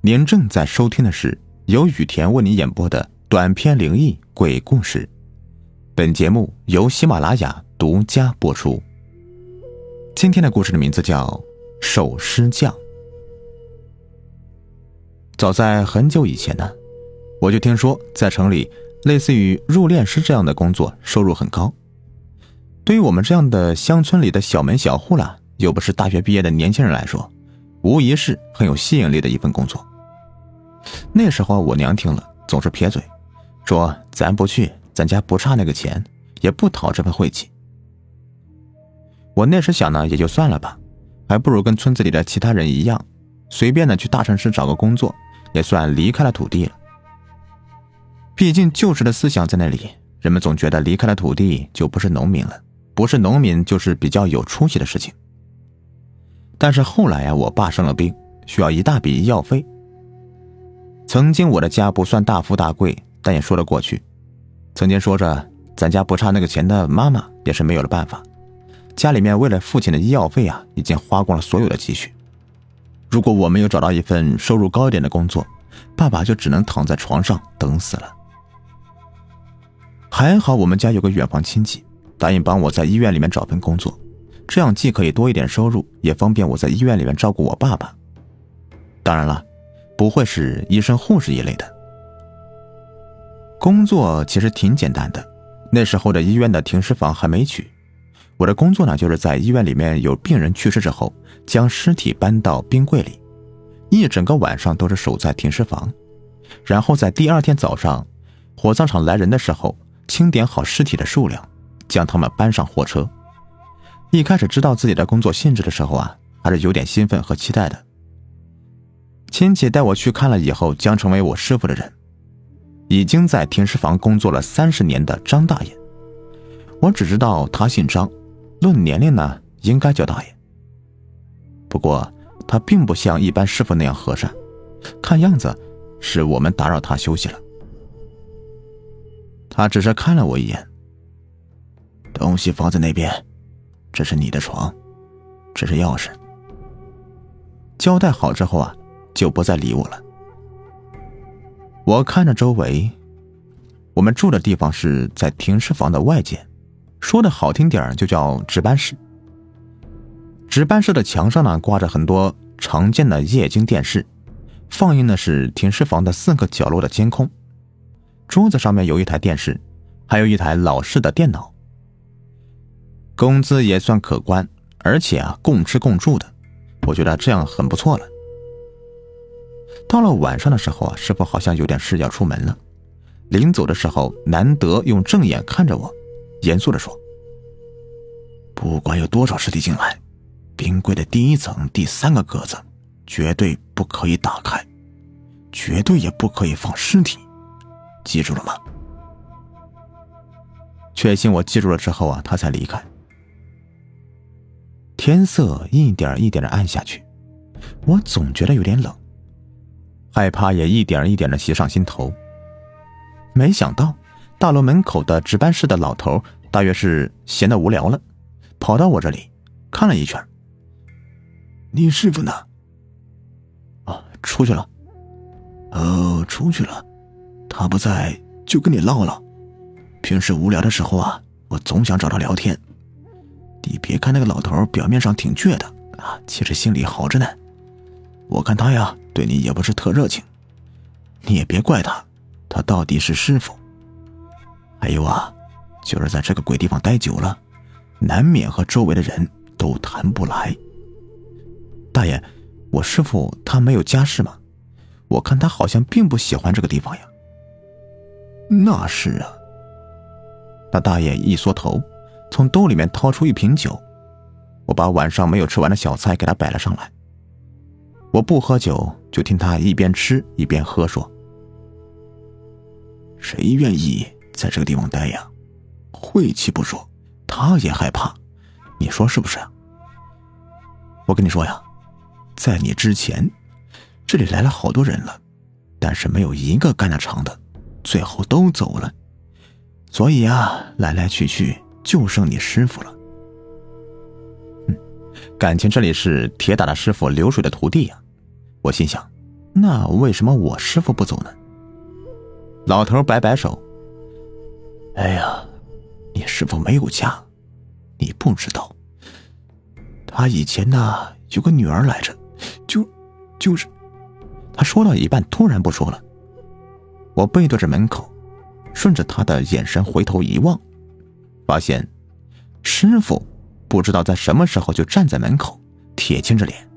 您正在收听的是由雨田为您演播的短篇灵异鬼故事，本节目由喜马拉雅独家播出。今天的故事的名字叫《守尸匠》。早在很久以前呢，我就听说在城里，类似于入殓师这样的工作收入很高。对于我们这样的乡村里的小门小户啦，又不是大学毕业的年轻人来说，无疑是很有吸引力的一份工作。那时候我娘听了总是撇嘴，说：“咱不去，咱家不差那个钱，也不讨这份晦气。”我那时想呢，也就算了吧，还不如跟村子里的其他人一样，随便的去大城市找个工作，也算离开了土地了。毕竟旧时的思想在那里，人们总觉得离开了土地就不是农民了，不是农民就是比较有出息的事情。但是后来呀，我爸生了病，需要一大笔医药费。曾经我的家不算大富大贵，但也说得过去。曾经说着咱家不差那个钱的妈妈也是没有了办法，家里面为了父亲的医药费啊，已经花光了所有的积蓄。如果我没有找到一份收入高一点的工作，爸爸就只能躺在床上等死了。还好我们家有个远房亲戚，答应帮我在医院里面找份工作，这样既可以多一点收入，也方便我在医院里面照顾我爸爸。当然了。不会是医生、护士一类的工作，其实挺简单的。那时候的医院的停尸房还没取，我的工作呢，就是在医院里面有病人去世之后，将尸体搬到冰柜里，一整个晚上都是守在停尸房，然后在第二天早上，火葬场来人的时候，清点好尸体的数量，将他们搬上货车。一开始知道自己的工作性质的时候啊，还是有点兴奋和期待的。亲戚带我去看了以后，将成为我师傅的人，已经在停尸房工作了三十年的张大爷。我只知道他姓张，论年龄呢，应该叫大爷。不过他并不像一般师傅那样和善，看样子是我们打扰他休息了。他只是看了我一眼，东西放在那边，这是你的床，这是钥匙。交代好之后啊。就不再理我了。我看着周围，我们住的地方是在停尸房的外间，说的好听点就叫值班室。值班室的墙上呢挂着很多常见的液晶电视，放映的是停尸房的四个角落的监控。桌子上面有一台电视，还有一台老式的电脑。工资也算可观，而且啊共吃共住的，我觉得这样很不错了。到了晚上的时候啊，师傅好像有点事要出门了。临走的时候，难得用正眼看着我，严肃的说：“不管有多少尸体进来，冰柜的第一层第三个格子绝对不可以打开，绝对也不可以放尸体，记住了吗？”确信我记住了之后啊，他才离开。天色一点一点的暗下去，我总觉得有点冷。害怕也一点一点的袭上心头。没想到大楼门口的值班室的老头，大约是闲得无聊了，跑到我这里看了一圈。你师傅呢？啊，出去了。哦，出去了。他不在，就跟你唠唠。平时无聊的时候啊，我总想找他聊天。你别看那个老头表面上挺倔的啊，其实心里好着呢。我看他呀。对你也不是特热情，你也别怪他，他到底是师傅。还有啊，就是在这个鬼地方待久了，难免和周围的人都谈不来。大爷，我师傅他没有家室吗？我看他好像并不喜欢这个地方呀。那是啊。那大爷一缩头，从兜里面掏出一瓶酒，我把晚上没有吃完的小菜给他摆了上来。我不喝酒，就听他一边吃一边喝，说：“谁愿意在这个地方待呀？晦气不说，他也害怕，你说是不是啊？我跟你说呀，在你之前，这里来了好多人了，但是没有一个干得长的，最后都走了。所以啊，来来去去就剩你师傅了。”感情这里是铁打的师傅，流水的徒弟呀，我心想，那为什么我师傅不走呢？老头摆摆手：“哎呀，你师傅没有家，你不知道。他以前呢有个女儿来着，就就是……”他说到一半，突然不说了。我背对着门口，顺着他的眼神回头一望，发现师傅不知道在什么时候就站在门口，铁青着脸。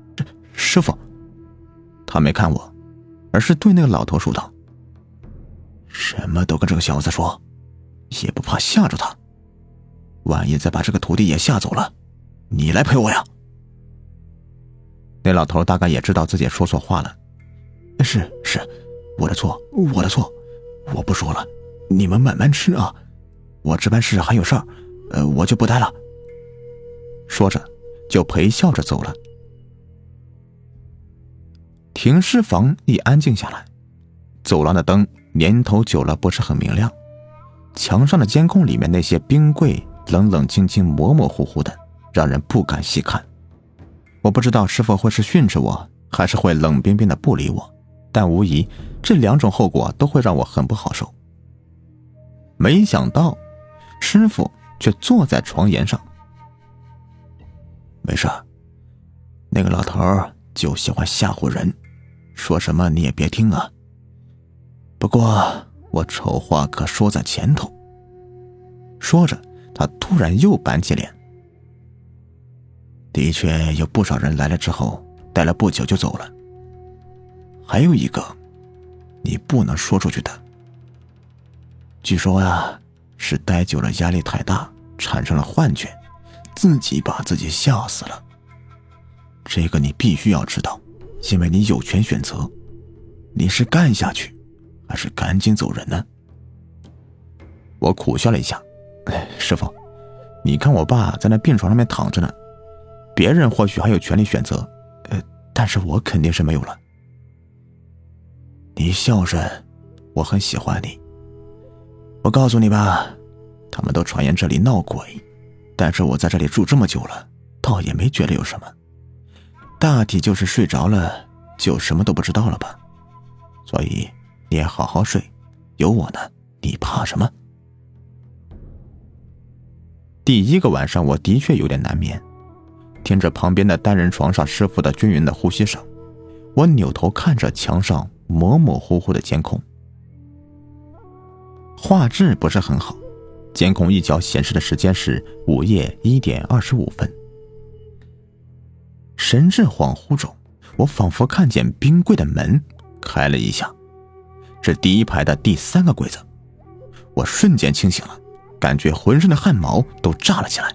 师傅，他没看我，而是对那个老头说道：“什么都跟这个小子说，也不怕吓着他。万一再把这个徒弟也吓走了，你来陪我呀。”那老头大概也知道自己说错话了，是是，我的错，我的错，我不说了，你们慢慢吃啊，我值班室还有事儿，呃，我就不待了。说着，就陪笑着走了。停尸房一安静下来，走廊的灯年头久了不是很明亮，墙上的监控里面那些冰柜冷冷清清、模模糊糊的，让人不敢细看。我不知道师傅会是训斥我，还是会冷冰冰的不理我，但无疑这两种后果都会让我很不好受。没想到，师傅却坐在床沿上。没事，那个老头就喜欢吓唬人。说什么你也别听啊。不过我丑话可说在前头。说着，他突然又板起脸。的确有不少人来了之后，待了不久就走了。还有一个，你不能说出去的。据说呀，是待久了压力太大，产生了幻觉，自己把自己吓死了。这个你必须要知道。因为你有权选择，你是干下去，还是赶紧走人呢？我苦笑了一下，哎，师傅，你看我爸在那病床上面躺着呢，别人或许还有权利选择，呃，但是我肯定是没有了。你孝顺，我很喜欢你。我告诉你吧，他们都传言这里闹鬼，但是我在这里住这么久了，倒也没觉得有什么。大体就是睡着了，就什么都不知道了吧。所以你也好好睡，有我呢，你怕什么？第一个晚上我的确有点难眠，听着旁边的单人床上师傅的均匀的呼吸声，我扭头看着墙上模模糊糊的监控，画质不是很好，监控一角显示的时间是午夜一点二十五分。神志恍惚中，我仿佛看见冰柜的门开了一下，是第一排的第三个柜子。我瞬间清醒了，感觉浑身的汗毛都炸了起来。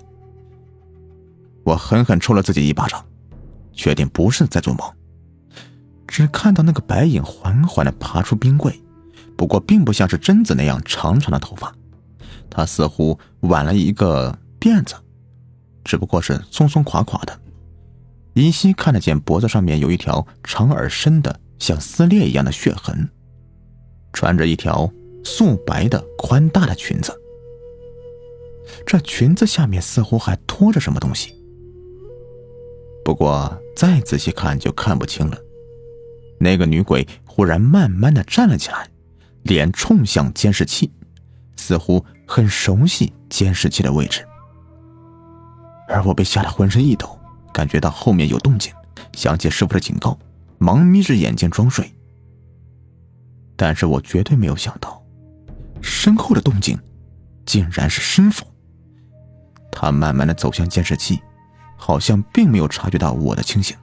我狠狠抽了自己一巴掌，确定不是在做梦。只看到那个白影缓缓的爬出冰柜，不过并不像是贞子那样长长的头发，她似乎挽了一个辫子，只不过是松松垮垮的。依稀看得见脖子上面有一条长而深的像撕裂一样的血痕，穿着一条素白的宽大的裙子，这裙子下面似乎还拖着什么东西，不过再仔细看就看不清了。那个女鬼忽然慢慢的站了起来，脸冲向监视器，似乎很熟悉监视器的位置，而我被吓得浑身一抖。感觉到后面有动静，想起师傅的警告，忙眯着眼睛装睡。但是我绝对没有想到，身后的动静竟然是师傅。他慢慢的走向监视器，好像并没有察觉到我的清醒。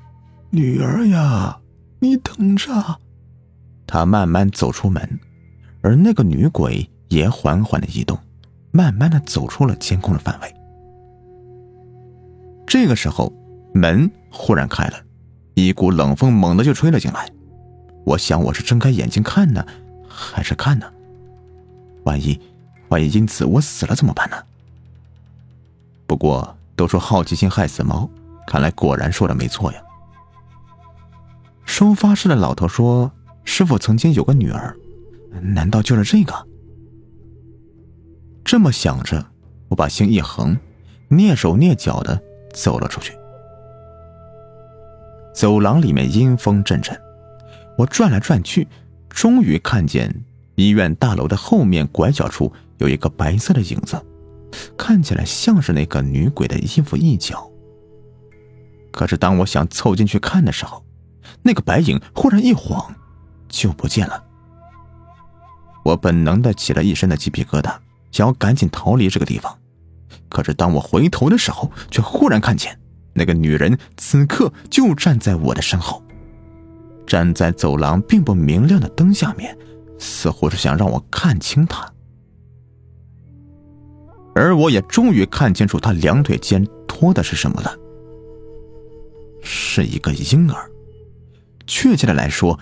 女儿呀，你等着。他慢慢走出门，而那个女鬼也缓缓的移动，慢慢的走出了监控的范围。这个时候。门忽然开了，一股冷风猛地就吹了进来。我想，我是睁开眼睛看呢，还是看呢？万一，万一因此我死了怎么办呢？不过都说好奇心害死猫，看来果然说的没错呀。收发室的老头说，师傅曾经有个女儿，难道就是这个？这么想着，我把心一横，蹑手蹑脚的走了出去。走廊里面阴风阵阵，我转来转去，终于看见医院大楼的后面拐角处有一个白色的影子，看起来像是那个女鬼的衣服一角。可是当我想凑进去看的时候，那个白影忽然一晃，就不见了。我本能的起了一身的鸡皮疙瘩，想要赶紧逃离这个地方。可是当我回头的时候，却忽然看见那个女人此刻就站在我的身后，站在走廊并不明亮的灯下面，似乎是想让我看清她。而我也终于看清楚她两腿间拖的是什么了。是一个婴儿，确切的来说，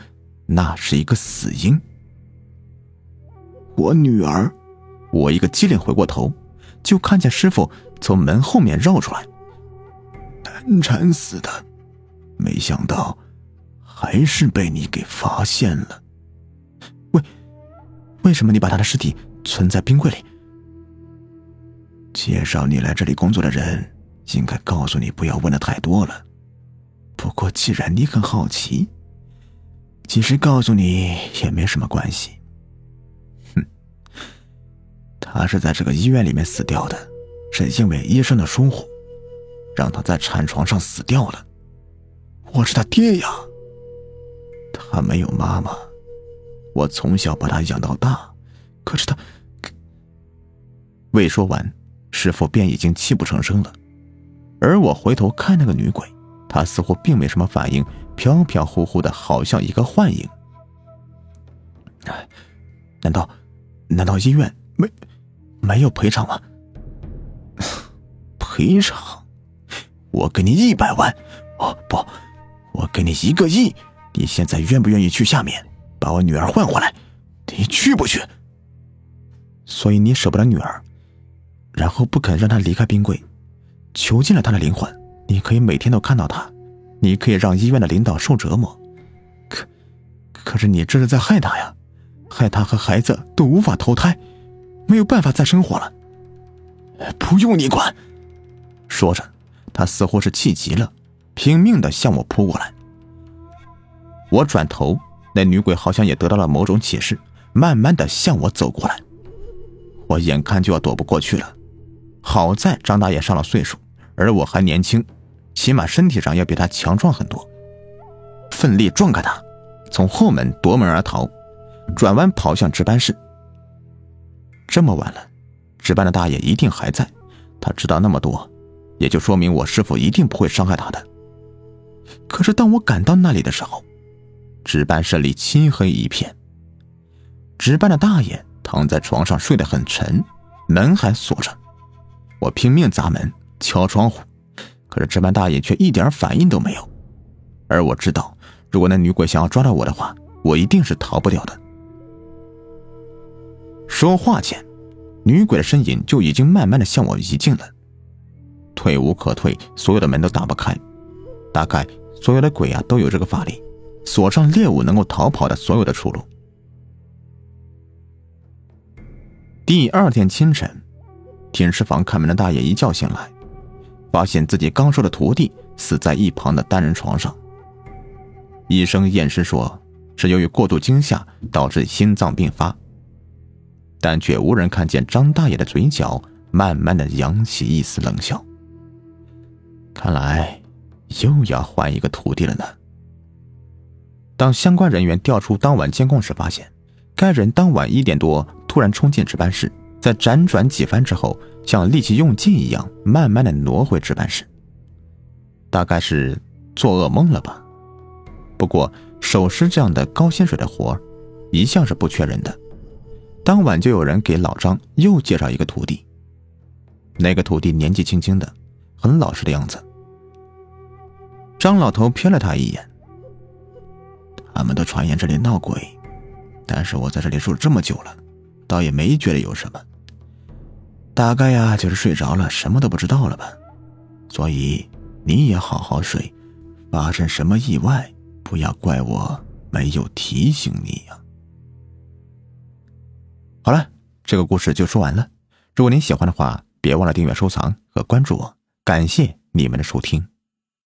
那是一个死婴。我女儿，我一个机灵回过头，就看见师傅从门后面绕出来。难缠死的，没想到还是被你给发现了。为为什么你把他的尸体存在冰柜里？介绍你来这里工作的人应该告诉你，不要问的太多了。不过，既然你很好奇，其实告诉你也没什么关系。他是在这个医院里面死掉的，是因为医生的疏忽，让他在产床上死掉了。我是他爹呀，他没有妈妈，我从小把他养到大，可是他……未说完，师傅便已经泣不成声了，而我回头看那个女鬼。她似乎并没什么反应，飘飘忽忽的，好像一个幻影。难道，难道医院没没有赔偿吗？赔偿？我给你一百万，哦不，我给你一个亿。你现在愿不愿意去下面把我女儿换回来？你去不去？所以你舍不得女儿，然后不肯让她离开冰柜，囚禁了她的灵魂。你可以每天都看到她，你可以让医院的领导受折磨，可，可是你这是在害她呀，害她和孩子都无法投胎，没有办法再生活了。不用你管。说着，他似乎是气急了，拼命的向我扑过来。我转头，那女鬼好像也得到了某种启示，慢慢的向我走过来。我眼看就要躲不过去了，好在张大爷上了岁数，而我还年轻。起码身体上要比他强壮很多，奋力撞开他，从后门夺门而逃，转弯跑向值班室。这么晚了，值班的大爷一定还在，他知道那么多，也就说明我师傅一定不会伤害他的。可是当我赶到那里的时候，值班室里漆黑一片，值班的大爷躺在床上睡得很沉，门还锁着，我拼命砸门敲窗户。可是值班大爷却一点反应都没有，而我知道，如果那女鬼想要抓到我的话，我一定是逃不掉的。说话间，女鬼的身影就已经慢慢的向我移近了，退无可退，所有的门都打不开。大概所有的鬼啊都有这个法力，锁上猎物能够逃跑的所有的出路。第二天清晨，停尸房看门的大爷一觉醒来。发现自己刚收的徒弟死在一旁的单人床上。医生验尸说是由于过度惊吓导致心脏病发，但却无人看见张大爷的嘴角慢慢的扬起一丝冷笑。看来又要换一个徒弟了呢。当相关人员调出当晚监控时，发现该人当晚一点多突然冲进值班室。在辗转几番之后，像力气用尽一样，慢慢的挪回值班室。大概是做噩梦了吧。不过守尸这样的高薪水的活一向是不缺人的。当晚就有人给老张又介绍一个徒弟。那个徒弟年纪轻轻的，很老实的样子。张老头瞥了他一眼。他们都传言这里闹鬼，但是我在这里住了这么久了，倒也没觉得有什么。大概呀，就是睡着了，什么都不知道了吧。所以你也好好睡，发生什么意外，不要怪我没有提醒你呀。好了，这个故事就说完了。如果您喜欢的话，别忘了订阅、收藏和关注我。感谢你们的收听。